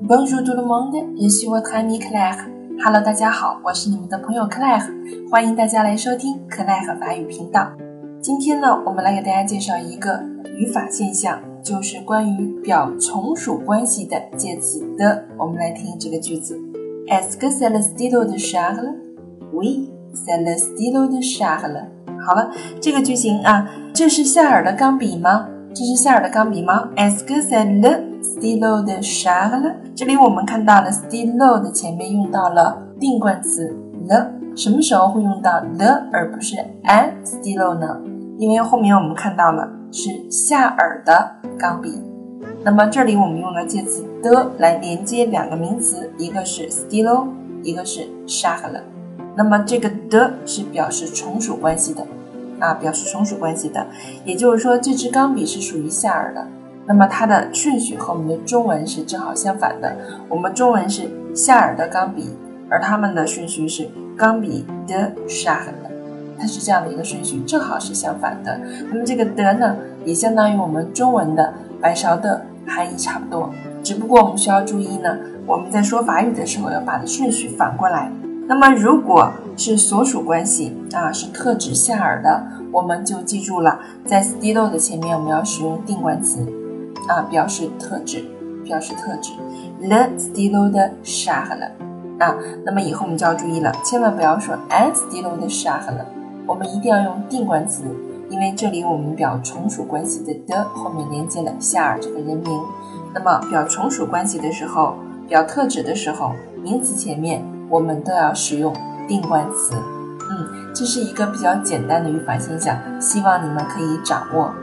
Bonjour tout le monde, je suis votre ami Claire. Hello，大家好，我是你们的朋友 Claire，欢迎大家来收听 Claire 法语频道。今天呢，我们来给大家介绍一个语法现象，就是关于表从属关系的介词的。我们来听这个句子：Est-ce que c'est le stylo de Charles? Oui, c'est le stylo de Charles. 好了，这个句型啊，这是夏尔的钢笔吗？这是夏尔的钢笔吗？Est-ce que c'est le stylo de Charles？这里我们看到了 stylo 的前面用到了定冠词 the，什么时候会用到 the 而不是 an stylo 呢？因为后面我们看到了是夏尔的钢笔。那么这里我们用了介词的来连接两个名词，一个是 stylo，一个是 Charles。那么这个的是表示从属关系的。啊，表示从属关系的，也就是说，这支钢笔是属于夏尔的。那么它的顺序和我们的中文是正好相反的。我们中文是夏尔的钢笔，而他们的顺序是钢笔的夏尔的，它是这样的一个顺序，正好是相反的。那么这个的呢，也相当于我们中文的白勺的含义差不多，只不过我们需要注意呢，我们在说法语的时候要把的顺序反过来。那么，如果是所属关系啊，是特指夏尔的，我们就记住了，在 stylo 的前面我们要使用定冠词啊，表示特指，表示特指。Le stylo de Charles 啊，那么以后我们就要注意了，千万不要说 un stylo de Charles，我们一定要用定冠词，因为这里我们表从属关系的 the 后面连接了夏尔这个人名。那么表从属关系的时候，表特指的时候，名词前面。我们都要使用定冠词，嗯，这是一个比较简单的语法现象，希望你们可以掌握。